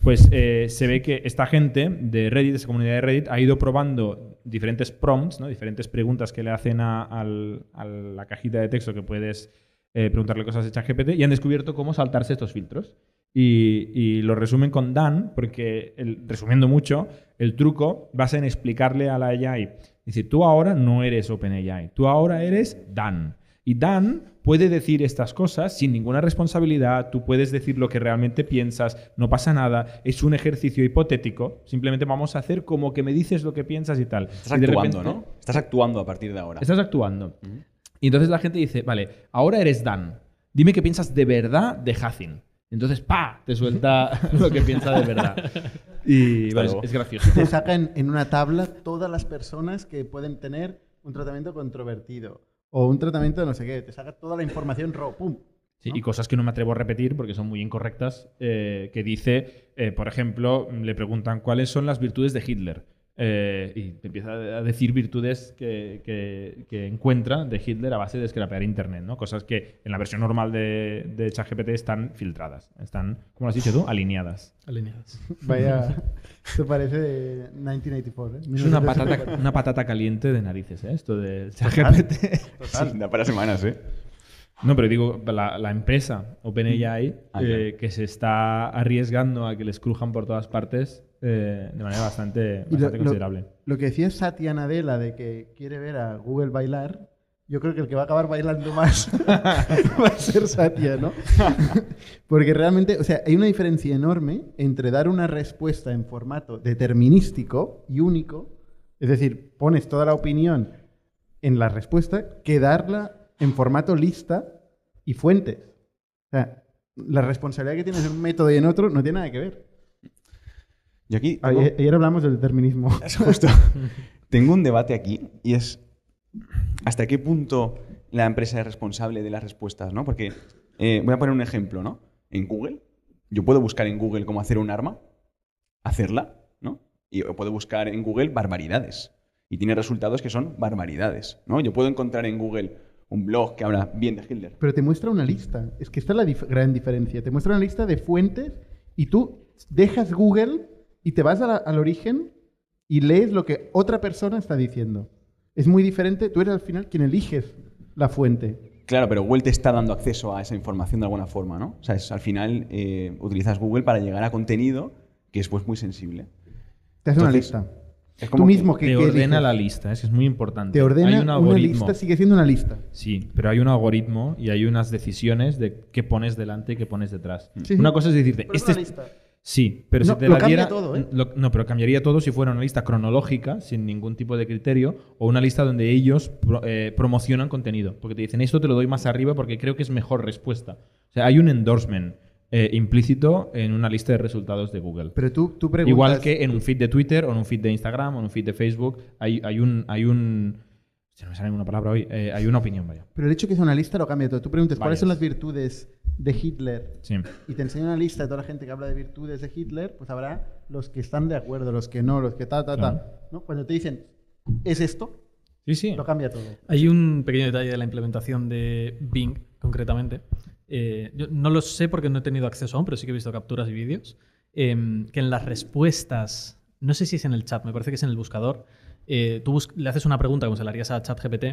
Pues eh, se ve que esta gente de Reddit, esa comunidad de Reddit, ha ido probando diferentes prompts, ¿no? diferentes preguntas que le hacen a, a la cajita de texto que puedes eh, preguntarle cosas de ChatGPT y han descubierto cómo saltarse estos filtros. Y, y lo resumen con Dan, porque, resumiendo mucho, el truco basa en explicarle a la AI, dice, tú ahora no eres OpenAI, tú ahora eres Dan. Y Dan puede decir estas cosas sin ninguna responsabilidad, tú puedes decir lo que realmente piensas, no pasa nada, es un ejercicio hipotético, simplemente vamos a hacer como que me dices lo que piensas y tal.
Estás
Y
actuando,
repente-
¿no? Estás actuando a partir de ahora.
Estás actuando. Y entonces la gente dice, vale, ahora eres Dan, dime qué piensas de verdad de Hacin. Entonces, ¡pa! Te suelta lo que piensa de verdad. Y
Hasta
bueno, es,
luego.
es gracioso.
Te sacan en una tabla todas las personas que pueden tener un tratamiento controvertido o un tratamiento de no sé qué. Te saca toda la información, ro, pum.
Sí,
¿no?
y cosas que no me atrevo a repetir porque son muy incorrectas, eh, que dice, eh, por ejemplo, le preguntan cuáles son las virtudes de Hitler. Eh, y te empieza a decir virtudes que, que- que encuentra de Hitler a base de scrapear Internet, ¿no? Cosas que en la versión normal de, de ChatGPT están filtradas, están, ¿cómo lo has dicho tú? Alineadas.
Alineadas.
Vaya, esto parece de 1984. ¿eh?
Es una patata, una patata caliente de narices, ¿eh? Esto de ChatGPT.
Sí, da para semanas, ¿eh?
No, pero digo, la, la empresa OpenAI,
Ah,
eh, que se está arriesgando a que les crujan por todas partes eh, de manera bastante,
lo-
bastante
lo-
considerable.
Lo que decía Satya Nadella de que quiere ver a Google bailar, yo creo que el que va a acabar bailando más va a ser Satya, ¿no? Porque realmente, o sea, hay una diferencia enorme entre dar una respuesta en formato determinístico y único, es decir, pones toda la opinión en la respuesta, que darla en formato lista y fuentes. O sea, la responsabilidad que tienes en un método y en otro no tiene nada que ver.
Yo aquí tengo,
Ayer, ayer hablamos del determinismo.
es justo, tengo un debate aquí y es hasta qué punto la empresa es responsable de las respuestas, ¿no? Porque eh, voy a poner un ejemplo, ¿no? En Google, yo puedo buscar en Google cómo hacer un arma, hacerla, ¿no? Y puedo buscar en Google barbaridades. Y tiene resultados que son barbaridades, ¿no? Yo puedo encontrar en Google un blog que habla bien de Hitler.
Pero te muestra una lista. Es que esta es la dif- gran diferencia. Te muestra una lista de fuentes y tú dejas Google y te vas la- al origen y lees lo que otra persona está diciendo. Es muy diferente. Tú eres al final quien eliges la fuente.
Claro, pero Google te está dando acceso a esa información de alguna forma, ¿no? O sea, es, al final eh, utilizas Google para llegar a contenido que es pues muy sensible.
Te hace una lista.
Es
Tú mismo que,
te
que
ordena
eliges.
la lista, es muy importante.
Te ordena
hay un
una
algoritmo.
lista, sigue siendo una lista.
Sí, pero hay un algoritmo y hay unas decisiones de qué pones delante y qué pones detrás.
Sí,
Una
sí.
cosa es decirte,
Pero es
este
una
es-. Sí, pero
No,
si te
lo
la diera-
todo, ¿eh?
lo- no, pero cambiaría todo si fuera una lista cronológica, sin ningún tipo de criterio, o una lista donde ellos pro- eh, promocionan contenido. Porque te dicen, esto te lo doy más arriba porque creo que es mejor respuesta. O sea, hay un endorsement eh, implícito en una lista de resultados de Google.
Pero tú, tú preguntas...
Igual que en un feed de Twitter, o en un feed de Instagram, o en un feed de Facebook, hay, hay un... Hay un se no me sale ninguna palabra hoy. eh, hay una opinión, vaya.
Pero el hecho de que sea una lista lo cambia todo. Tú preguntas cuáles son las virtudes de Hitler
Sí.
y te enseña una lista de toda la gente que habla de virtudes de Hitler, pues habrá los que están de acuerdo, los que no, los que ta, ta,
Claro.
ta. ¿No? Cuando te dicen, ¿es esto?
Sí, sí.
Lo cambia todo.
Hay un pequeño detalle de la implementación de Bing, concretamente. Eh, yo no lo sé porque no he tenido acceso aún, pero sí que he visto capturas y vídeos. em, que en las respuestas, no sé si es en el chat, me parece que es en el buscador, eh, tú bus- le haces una pregunta como se la harías a ChatGPT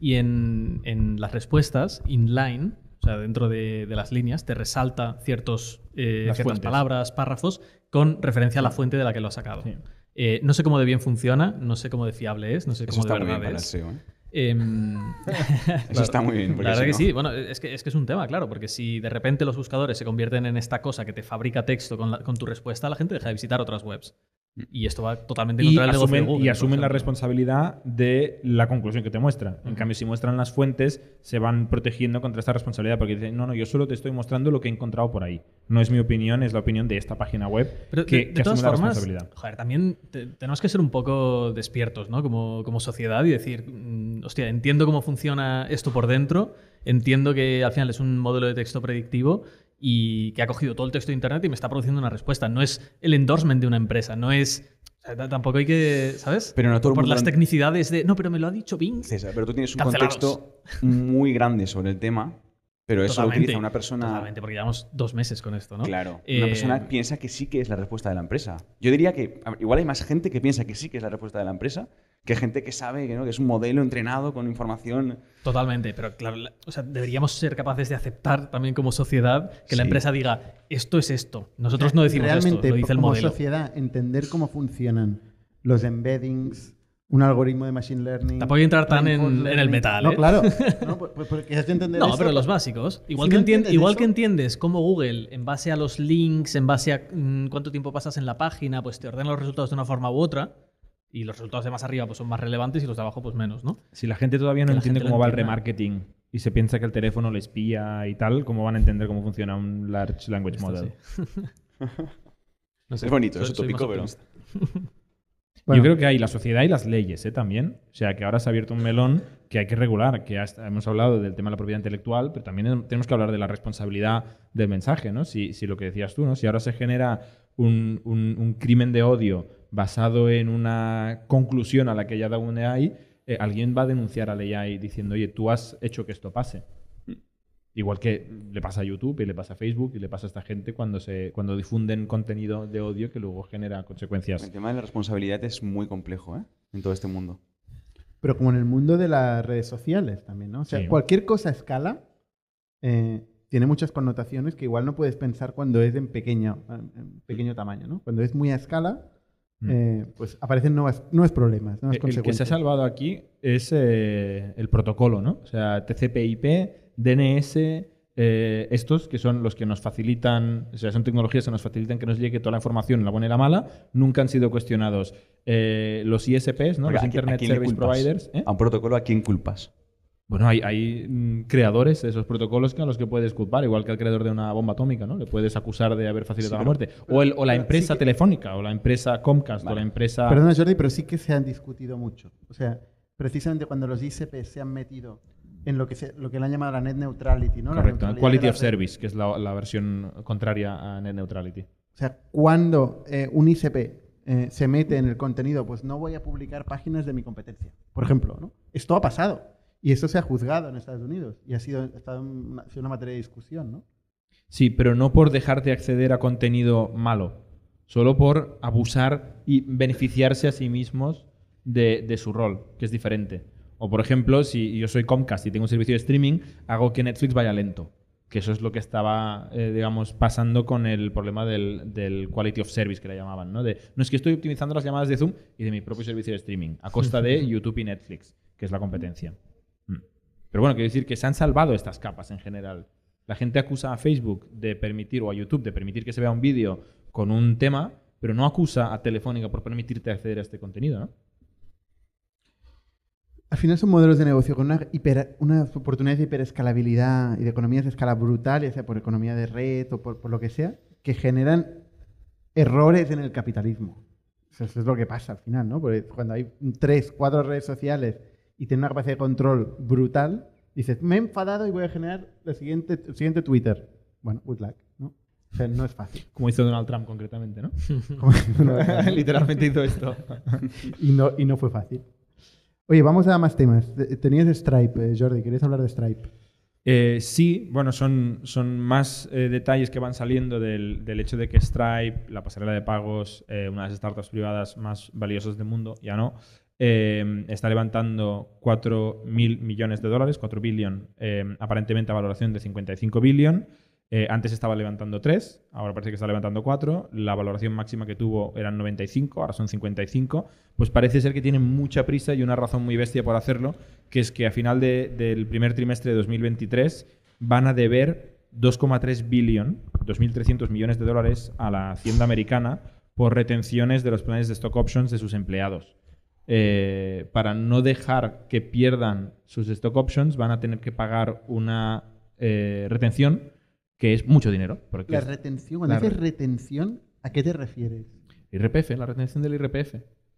y en, en las respuestas, inline, o sea, dentro de, de las líneas, te resalta ciertos, eh, ciertas
fuentes.
palabras, párrafos, con referencia a la fuente de la que lo has sacado.
Sí.
Eh, no sé cómo de bien funciona, no sé cómo de fiable es, no sé
Eso
cómo de
está muy bien
verdad
para el
es.
SEO. ¿eh?
Em,
Eso está muy bien.
la verdad
si
que
no-
sí, bueno, es que, es que es un tema, claro, porque si de repente los buscadores se convierten en esta cosa que te fabrica texto con, la- con tu respuesta, la gente deja de visitar otras webs. Y esto va totalmente
Y
contra el negocio de
asumen,
Google,
y asumen la responsabilidad de la conclusión que te muestra. En cambio, si muestran las fuentes, se van protegiendo contra esta responsabilidad porque dicen, no, no, yo solo te estoy mostrando lo que he encontrado por ahí. No es mi opinión, es la opinión de esta página web
Pero
que,
de, de
que
todas
asume la responsabilidad.
joder, también te- tenemos que ser un poco despiertos, ¿no? Como, como sociedad y decir, mm, hostia, entiendo cómo funciona esto por dentro, entiendo que al final es un modelo de texto predictivo y que ha cogido todo el texto de Internet y me está produciendo una respuesta. No es el endorsement de una empresa, no es... o sea, t- tampoco hay que, ¿sabes?
Pero no todo
por las tecnicidades de, no, pero me lo ha dicho Bing.
César, pero tú tienes un
Cancelados.
contexto muy grande sobre el tema, pero eso lo
Totalmente,
utiliza una persona.
Totalmente, porque llevamos dos meses con esto, ¿no?
Claro,
Eh,
una persona piensa que sí que es la respuesta de la empresa. Yo diría que igual hay más gente que piensa que sí que es la respuesta de la empresa que gente que sabe que, ¿no? que es un modelo entrenado con información.
Totalmente, pero claro, la- o sea, deberíamos ser capaces de aceptar también como sociedad que la empresa diga esto es esto. Nosotros no decimos
Realmente,
esto, lo dice el
como
modelo.
sociedad, entender cómo funcionan los embeddings, un algoritmo de machine learning.
Tampoco hay que entrar tan en- el metal,
No,
¿eh?
claro. No, pues- pues porque has de entender
No,
eso,
pero los básicos. Igual,
Si
que,
no entiendes
igual
eso-
que entiendes cómo Google, en base a los links, en base a mm, cuánto tiempo pasas en la página, pues te ordena los resultados de una forma u otra. Y los resultados de más arriba pues, son más relevantes y los de abajo pues menos, ¿no?
Si la gente todavía no entiende cómo va el remarketing y se piensa que el teléfono le espía y tal, ¿cómo van a entender cómo funciona un Large Language
Esto
Model?
sí. No sé,
Es bonito,
soy-
es utópico, pero.
Yo creo que hay la sociedad y las leyes ¿eh? también. O sea, que ahora se ha abierto un melón que hay que regular, que hemos hablado del tema de la propiedad intelectual, pero también tenemos que hablar de la responsabilidad del mensaje, ¿no? Si, si lo que decías tú, ¿no? Si ahora se genera un, un- un crimen de odio basado en una conclusión a la que ya da un AI, eh, alguien va a denunciar al AI diciendo, oye, tú has hecho que esto pase. Igual que le pasa a YouTube y le pasa a Facebook y le pasa a esta gente cuando, se, cuando difunden contenido de odio que luego genera consecuencias.
El tema de la responsabilidad es muy complejo ¿eh? en todo este mundo.
Pero como en el mundo de las redes sociales también, ¿no? O sea,
Sí.
cualquier cosa a escala eh, tiene muchas connotaciones que igual no puedes pensar cuando es en pequeño, en pequeño tamaño, ¿no? Cuando es muy a escala,
Mm.
eh, pues aparecen nuevas, nuevos problemas, nuevas
El- El que se ha
consecuencias.
salvado aquí es eh, el protocolo, ¿no? O sea, TCP/IP, DNS, eh, estos que son los que nos facilitan, o sea, son tecnologías que nos facilitan que nos llegue toda la información, la buena y la mala, nunca han sido cuestionados. Eh, los ISPs, ¿no?
Porque
Los
¿a qui- a
Internet Service
culpas?
Providers. ¿eh?
A un protocolo, ¿a quién culpas?
Bueno, hay, hay, mm, creadores de esos protocolos que a los que puedes culpar, igual que al creador de una bomba atómica, ¿no? Le puedes acusar de haber facilitado
Sí,
la
pero-
muerte. O, el- o la empresa
sí que-
telefónica, o la empresa Comcast, o la empresa...
Perdona, Jordi, pero sí que se han discutido mucho. O sea, precisamente cuando los ISP se han metido en lo que, se, lo que le han llamado la net neutrality, ¿no? La
Correcto,
neutralidad
Quality
la
of. Service, que es la, la versión contraria a Net Neutrality.
O sea, cuando eh, un ISP eh, se mete en el contenido, pues no voy a publicar páginas de mi competencia, por ejemplo, ¿no? Esto ha pasado y esto se ha juzgado en Estados Unidos y ha sido, ha estado una, ha sido una materia de discusión, ¿no?
Sí, pero no por dejar de acceder a contenido malo, solo por abusar y beneficiarse a sí mismos de, de su rol, que es diferente. O por ejemplo, si yo soy Comcast y tengo un servicio de streaming, hago que Netflix vaya lento. Que eso es lo que estaba, eh, digamos, pasando con el problema del, del quality of service que le llamaban, ¿no? De, no es que estoy optimizando las llamadas de Zoom y de mi propio servicio de streaming, a costa de YouTube y Netflix, que es la competencia. Mm. Pero bueno, quiero decir que se han salvado estas capas en general. La gente acusa a Facebook de permitir, o a YouTube de permitir que se vea un vídeo con un tema, pero no acusa a Telefónica por permitirte acceder a este contenido, ¿no?
Al final son modelos de negocio con una hiper- unas oportunidades de hiperescalabilidad y de economías de escala brutal, ya sea por economía de red o por, por lo que sea, que generan errores en el capitalismo. Eso es lo que pasa al final, ¿no? Porque cuando hay tres, cuatro redes sociales y tienen una capacidad de control brutal, dices, me he enfadado y voy a generar la siguiente, el siguiente Twitter. Bueno, good luck, ¿no? O sea, no es fácil.
Como hizo Donald Trump concretamente, no, Literalmente hizo esto.
y, no, y no fue fácil. Oye, vamos a más temas. Te- Tenías Stripe, eh, Jordi, querías hablar de Stripe.
Eh, sí, bueno, son, son más eh, detalles que van saliendo del, del hecho de que Stripe, la pasarela de pagos, una de las startups privadas más valiosas del mundo, ya no, está levantando 4 mil millones de dólares, 4 billion, aparentemente a valoración de 55 billion. Eh, antes estaba levantando 3, ahora parece que está levantando 4. La valoración máxima que tuvo eran 95, ahora son 55. Pues parece ser que tienen mucha prisa y una razón muy bestia por hacerlo, que es que a final de- del primer trimestre de 2023 van a deber 2,3 billion, 2.300 millones de dólares a la Hacienda americana por retenciones de los planes de stock options de sus empleados. Eh, para no dejar que pierdan sus stock options, van a tener que pagar una eh, retención que es mucho dinero. Porque
La retención, cuando
la
dices
re-
retención, ¿a qué te refieres?
IRPF, la retención del IRPF.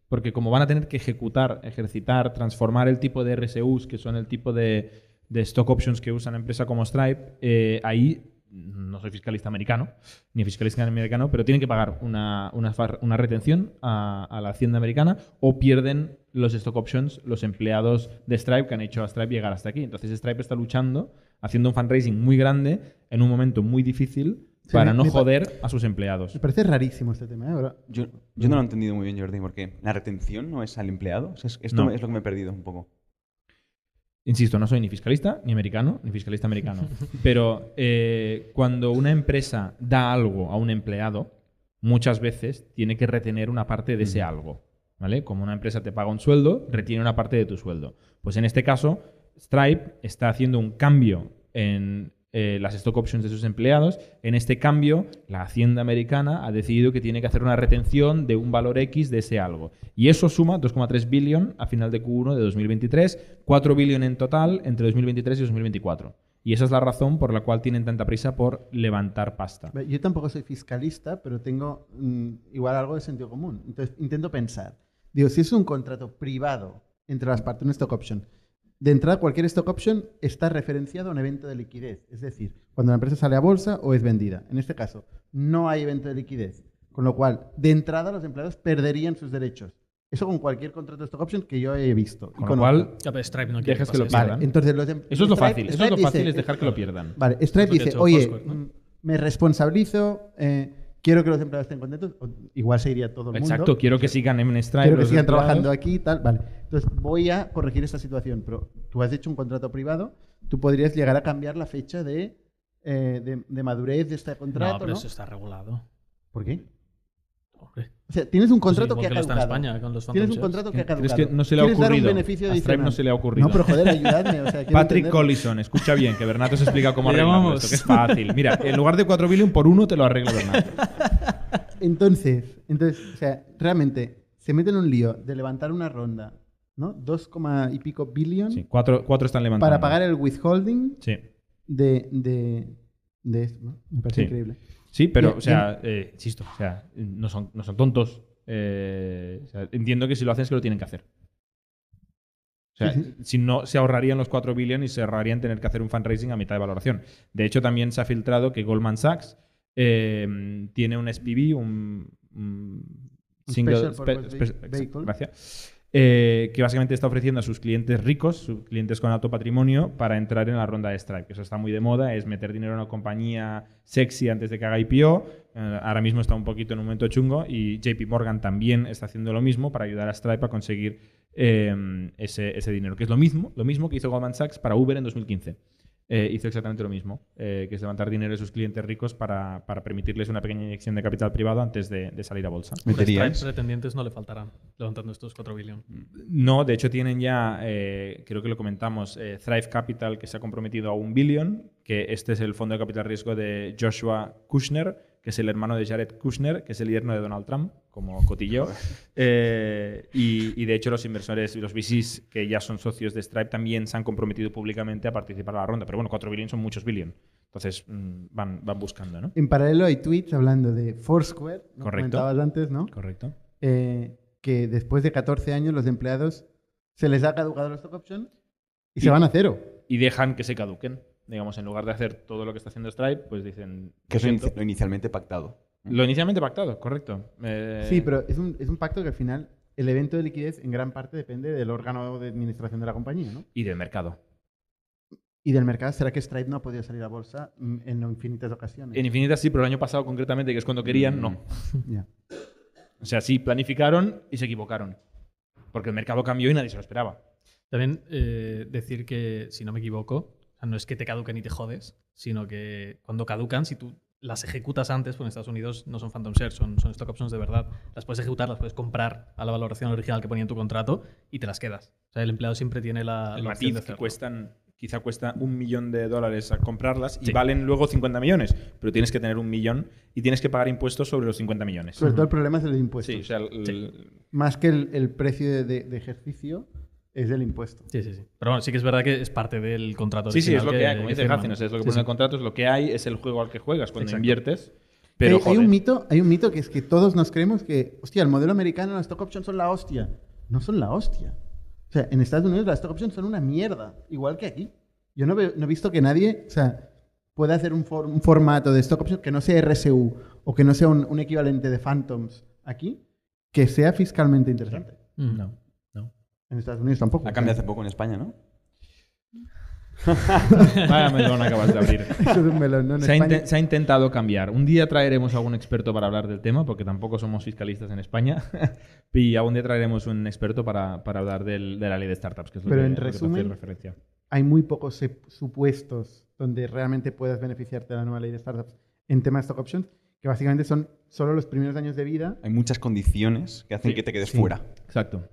Porque como van a tener que ejecutar, ejercitar, transformar el tipo de RSUs, que son el tipo de, de stock options que usa una empresa como Stripe, eh, ahí no soy fiscalista americano, ni fiscalista americano, pero tienen que pagar una, una, retención a, a la hacienda americana o pierden los stock options los empleados de Stripe que han hecho a Stripe llegar hasta aquí. Entonces Stripe está luchando, haciendo un fundraising muy grande en un momento muy difícil
Sí,
para
me-
no joder a sus empleados.
Me parece rarísimo este tema. ¿eh? Ahora,
Yo, yo no lo he entendido muy bien, Jordi, porque la retención no es al empleado. O sea, es- esto
No.
es lo que me he perdido un poco.
Insisto, no soy ni fiscalista, ni americano, ni fiscalista americano. Pero eh, cuando una empresa da algo a un empleado, muchas veces tiene que retener una parte de ese algo. ¿Vale? Como una empresa te paga un sueldo, retiene una parte de tu sueldo. Pues en este caso, Stripe está haciendo un cambio en eh, las stock options de sus empleados. En este cambio, la Hacienda americana ha decidido que tiene que hacer una retención de un valor X de ese algo. Y eso suma 2,3 billion a final de Q1 de 2023, 4 billion en total entre 2023 y 2024. Y esa es la razón por la cual tienen tanta prisa por levantar pasta.
Yo tampoco soy fiscalista, pero tengo mm, igual algo de sentido común. Entonces intento pensar. Digo, si es un contrato privado entre las partes, un stock option, de entrada cualquier stock option está referenciado a un evento de liquidez. Es decir, cuando la empresa sale a bolsa o es vendida. En este caso, no hay evento de liquidez. Con lo cual, de entrada los empleados perderían sus derechos. Eso con cualquier contrato de stock option que yo he visto. y
Con lo cual,
Ya, pero Stripe no quiere
Dejas que lo pierdan.
Vale, entonces los em-
eso es lo
Stripe-
fácil. Eso es lo fácil,
dice-
es dejar que lo pierdan.
Vale, Stripe dice, oye, mm, me responsabilizo, eh, quiero que los empleados estén contentos, o igual se iría todo el mundo.
Exacto, quiero que sigan en Stripe.
Quiero que sigan
empleados.
trabajando aquí y tal. Vale, entonces voy a corregir esta situación, pero tú has hecho un contrato privado, tú podrías llegar a cambiar la fecha de, eh, de, de madurez de este contrato,
No, pero
¿no?
eso está regulado.
¿Por qué?
Hombre,
O sea, tienes un
pues
contrato que ha
lo está en
caducado.
España con los
Tienes un contrato que ha
¿Crees
caducado.
que no se le ha
¿Quieres dar un
ocurrido?
beneficio
A Stripe no se le ha ocurrido.
No, pero joder, ayudadme. O sea,
Patrick
entenderlo.
Collison, escucha bien, que Bernardo se explica cómo arreglarlo esto, que es fácil. Mira, en lugar de 4 billion, por uno te lo arregla Bernardo.
Entonces, entonces, o sea, realmente se mete en un lío de levantar una ronda, ¿no? 2, coma y pico billion
Sí, cuatro, cuatro están levantando.
para pagar el withholding
Sí.
de, de, de esto, ¿no? Me parece
Sí.
increíble.
Sí, pero,
Bien,
o sea, eh, insisto, o sea, no son, no son tontos. Eh, o sea, entiendo que si lo hacen es que lo tienen que hacer. O sea, si no, se ahorrarían los 4 billones y se ahorrarían tener que hacer un fundraising a mitad de valoración. De hecho, también se ha filtrado que Goldman Sachs eh, tiene un SPV, un, single
Special
spe- spe- gracias, eh, que básicamente está ofreciendo a sus clientes ricos, sus clientes con alto patrimonio, para entrar en la ronda de Stripe. Eso está muy de moda, es meter dinero en una compañía sexy antes de que haga IPO. Eh, ahora mismo está un poquito en un momento chungo y JP Morgan también está haciendo lo mismo para ayudar a Stripe a conseguir eh, ese, ese dinero, que es lo mismo, lo mismo que hizo Goldman Sachs para Uber en 2015. Eh, hizo exactamente lo mismo, eh, que es levantar dinero de sus clientes ricos para, para permitirles una pequeña inyección de capital privado antes de, de salir a bolsa.
Pretendientes no le faltarán levantando estos 4 billones.
No, de hecho tienen ya, eh, creo que lo comentamos, eh, Thrive Capital que se ha comprometido a un billón, que este es el fondo de capital riesgo de Joshua Kushner, que es el hermano de Jared Kushner, que es el yerno de Donald Trump, como cotilleo. Eh, y, y de hecho los inversores y los VCs que ya son socios de Stripe también se han comprometido públicamente a participar en la ronda. Pero bueno, 4 billones son muchos billones. Entonces mm, van, van buscando, ¿no?
En paralelo hay tweets hablando de Foursquare, ¿no?
Correcto.
comentabas antes, ¿no?
Correcto.
Eh, que después de 14 años los empleados se les ha caducado la stock option y,
Y-
se van a cero.
Y dejan que se caduquen. Digamos, en lugar de hacer todo lo que está haciendo Stripe, pues dicen...
Que es
"Lo
lo,
siento".
inici- lo inicialmente pactado.
Lo inicialmente pactado, correcto. Eh,
Sí, pero es un, es un pacto que al final el evento de liquidez en gran parte depende del órgano de administración de la compañía, ¿no?
Y del mercado.
Y del mercado, ¿será que Stripe no ha podido salir a bolsa mm, en infinitas ocasiones?
En infinitas sí, pero el año pasado concretamente, que es cuando querían, no.
Ya.
O sea, sí, planificaron y se equivocaron. Porque el mercado cambió y nadie se lo esperaba.
También eh, decir que, si no me equivoco, no es que te caduquen y te jodes, sino que cuando caducan, si tú las ejecutas antes, pues en Estados Unidos no son Phantom Shares, son, son stock options de verdad. Las puedes ejecutar, las puedes comprar a la valoración original que ponía en tu contrato y te las quedas. O sea, el empleado siempre tiene la,
el
la opción
matiz
de
que cuestan, quizá cuesta un millón de dólares a comprarlas y
Sí.
valen luego 50 millones. Pero tienes que tener un millón y tienes que pagar impuestos sobre los 50 millones.
Sobre todo el problema es el impuesto.
Sí, o sea, el-
Más que el, el precio de, de- de ejercicio, es el impuesto.
Sí, sí, sí. Pero bueno, sí que es verdad que es parte del contrato.
Sí, sí, es lo que hay, como dice. Hacen, es lo que
Sí,
pone en
sí.
el contrato, es lo que hay, es el juego al que juegas cuando
Exacto.
inviertes. Pero,
hay, hay un mito, hay un mito que es que todos nos creemos que, hostia, el modelo americano, las stock options son la hostia. No son la hostia. O sea, en Estados Unidos las stock options son una mierda, igual que aquí. Yo no, veo- no he visto que nadie, o sea, pueda hacer un, for- un formato de stock options que no sea RSU o que no sea un, un equivalente de Phantoms aquí, que sea fiscalmente interesante.
Mm.
No.
En Estados Unidos tampoco.
Ha cambiado hace poco en España, ¿no?
Vaya melón acabas de abrir.
Eso es un melón, ¿no? En
Se ha,
España-
se ha intentado cambiar. Un día traeremos a algún experto para hablar del tema, porque tampoco somos fiscalistas en España. y algún día traeremos un experto para, para hablar del- de la ley de startups, que es lo
Pero
que,
en
lo que te hacía
resumen,
referencia.
hay muy pocos supuestos donde realmente puedas beneficiarte de la nueva ley de startups en tema de stock options, que básicamente son solo los primeros años de vida,
Hay muchas condiciones que hacen
Sí,
que te quedes
sí.
fuera.
Exacto.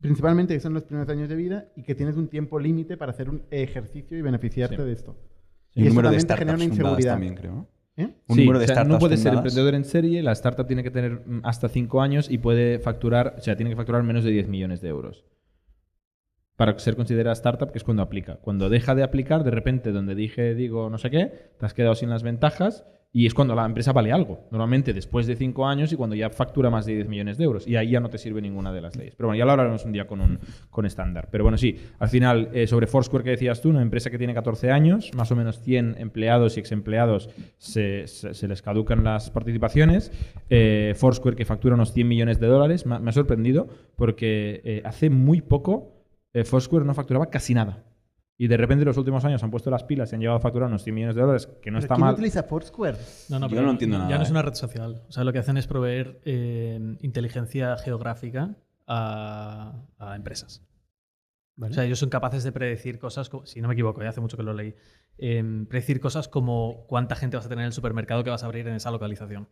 Principalmente que son los primeros años de vida y que tienes un tiempo límite para hacer un ejercicio y beneficiarte
Sí.
de esto.
Y
Y
un número de
genera
startups
una inseguridad.
también, creo. ¿no?
¿Eh?
Un
Sí,
número de
o sea,
startups
no puede ser emprendedor en serie, la startup tiene que tener mm, hasta 5 años y puede facturar, o sea, tiene que facturar menos de 10 millones de euros. Para ser considerada startup, que es cuando aplica. Cuando deja de aplicar, de repente, donde dije, digo, no sé qué, te has quedado sin las ventajas y es cuando la empresa vale algo. Normalmente después de 5 años y cuando ya factura más de 10 millones de euros. Y ahí ya no te sirve ninguna de las leyes. Pero bueno, ya lo hablaremos un día con un con estándar. Pero bueno, sí, al final, eh, sobre Foursquare que decías tú, una empresa que tiene 14 años, más o menos 100 empleados y exempleados se, se, les caducan las participaciones. Eh, Foursquare que factura unos 100 millones de dólares. Me, ha- me ha sorprendido porque eh, hace muy poco eh, Foursquare no facturaba casi nada. Y de repente en los últimos años han puesto las pilas y han llegado a facturar unos 100 millones de dólares, que no
¿Pero
está
¿Quién
mal.
utiliza Foursquare?
No, no,
Yo
pero
no entiendo
Ya
nada,
no es
¿eh?
una red social. O sea, lo que hacen es proveer eh, inteligencia geográfica a, a empresas. O sea, ellos son capaces de predecir cosas, como- si no me equivoco, ya hace mucho que lo leí, em, predecir cosas como cuánta gente vas a tener en el supermercado que vas a abrir en esa localización.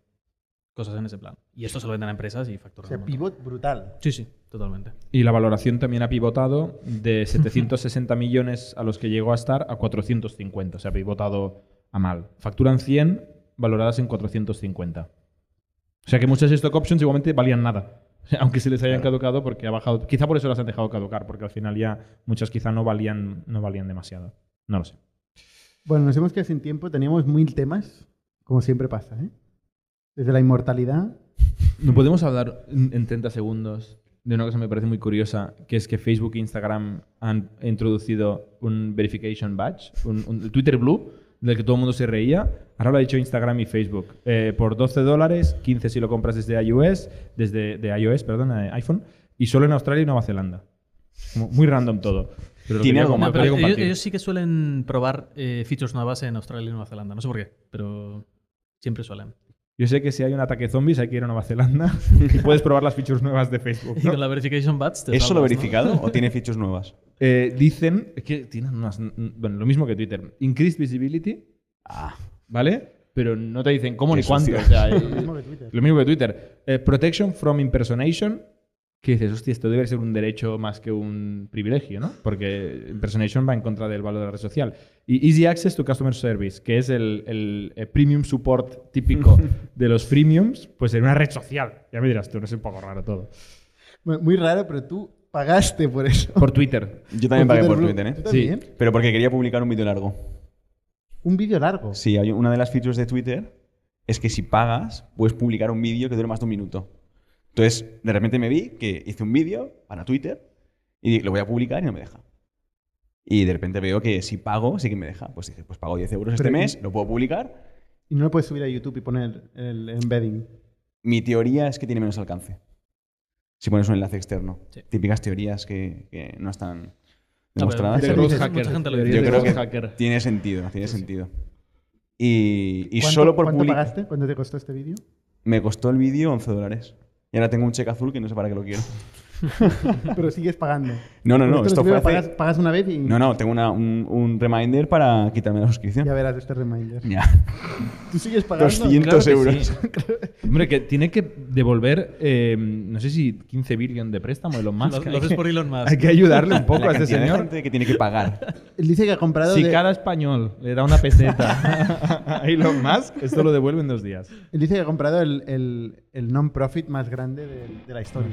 Cosas en ese plan. Y esto se lo venden a empresas y
O
facturan.
sea,
un montón.
pivot brutal.
Sí, sí, totalmente.
Y la valoración también ha pivotado de 760 millones a los que llegó a estar a 450. O sea, ha pivotado a mal. Facturan 100 valoradas en 450. O sea que muchas stock options igualmente valían nada. Aunque se les hayan caducado porque ha bajado. Quizá por eso las han dejado caducar, porque al final ya muchas quizá no valían, no valían demasiado. No lo sé.
Bueno, nos hemos quedado sin tiempo. Teníamos mil temas, como siempre pasa, ¿eh? Desde la inmortalidad.
¿No podemos hablar en en 30 segundos de una cosa que me parece muy curiosa, que es que Facebook e Instagram han introducido un verification badge, un, un Twitter Blue, del que todo el mundo se reía. Ahora lo ha dicho Instagram y Facebook. Eh, por 12 dólares, 15 si lo compras desde iOS, desde de iOS, perdón, eh, iPhone, y solo en Australia y Nueva Zelanda. Como muy random todo. Pero
Tiene algo más,
lo
pero ellos, ellos sí que suelen probar eh, features nuevas en Australia y Nueva Zelanda. No sé por qué, pero siempre suelen.
Yo sé que si hay un ataque zombies hay que ir a Nueva Zelanda y puedes probar las features nuevas de Facebook.
Y con la verification badge te
¿Es solo
salvas, ¿no?
verificado o tiene features nuevas?
Eh, dicen es que tienen unas. Bueno, lo mismo que Twitter. Increased visibility,
Ah,
¿vale? Pero no te dicen cómo
Qué
ni cuánto.
sucio.
O sea,
Lo mismo que Twitter.
lo mismo que Twitter. Eh, protection from impersonation. Que dices, hostia, esto debe ser un derecho más que un privilegio, ¿no? Porque impersonation va en contra del valor de la red social. Y Easy Access to Customer Service, que es el, el, eh, premium support típico de los freemiums, pues en una red social. Ya me dirás tú, no es un poco raro todo.
Muy raro, pero tú pagaste por eso.
Por Twitter.
yo también pagué por. Twitter,
¿Tú
¿eh?
también?
Pero porque quería publicar un vídeo largo.
Un vídeo largo.
Sí, hay una de las features de Twitter es que si pagas, puedes publicar un vídeo que dure más de un minuto. Entonces, de repente me vi que hice un vídeo para Twitter y lo voy a publicar y no me deja. Y de repente veo que si pago, sí que me deja. Pues dije, pues pago 10 euros este mes, lo puedo publicar.
Y no lo puedes subir a YouTube y poner el embedding.
Mi teoría es que tiene menos alcance. Si pones un enlace externo.
Sí.
Típicas teorías que, que no están
No, pero
demostradas.
de
mucha gente-
hacker.
mucha gente lo dice.
Yo creo que
hacker.
tiene sentido, tiene sentido. Y, y
¿Cuánto-
solo por
¿Cuánto
publicar.
pagaste? ¿Cuánto te costó este vídeo?
Me costó el vídeo 11 dólares. Y ahora tengo un cheque azul que no sé para qué lo quiero.
pero sigues pagando.
No, no, no. Esto fue hace...
pagas, pagas una vez y
No, no. Tengo una- un, un reminder para quitarme la suscripción.
ya verás este reminder.
Ya.
¿Tú sigues pagando?
200
Claro
euros.
sí. Hombre, que tiene que devolver, eh, no sé si 15 billones de préstamo Elon Musk.
Lo,
que-
por Elon Musk.
Hay que ayudarle un poco
La
a este señor.
gente que tiene que pagar.
Él dice que ha comprado.
Si
de-
cada español le da una peseta a Elon Musk, esto lo devuelve en dos días.
Él dice que ha comprado el, el, el non-profit más grande de, de la historia.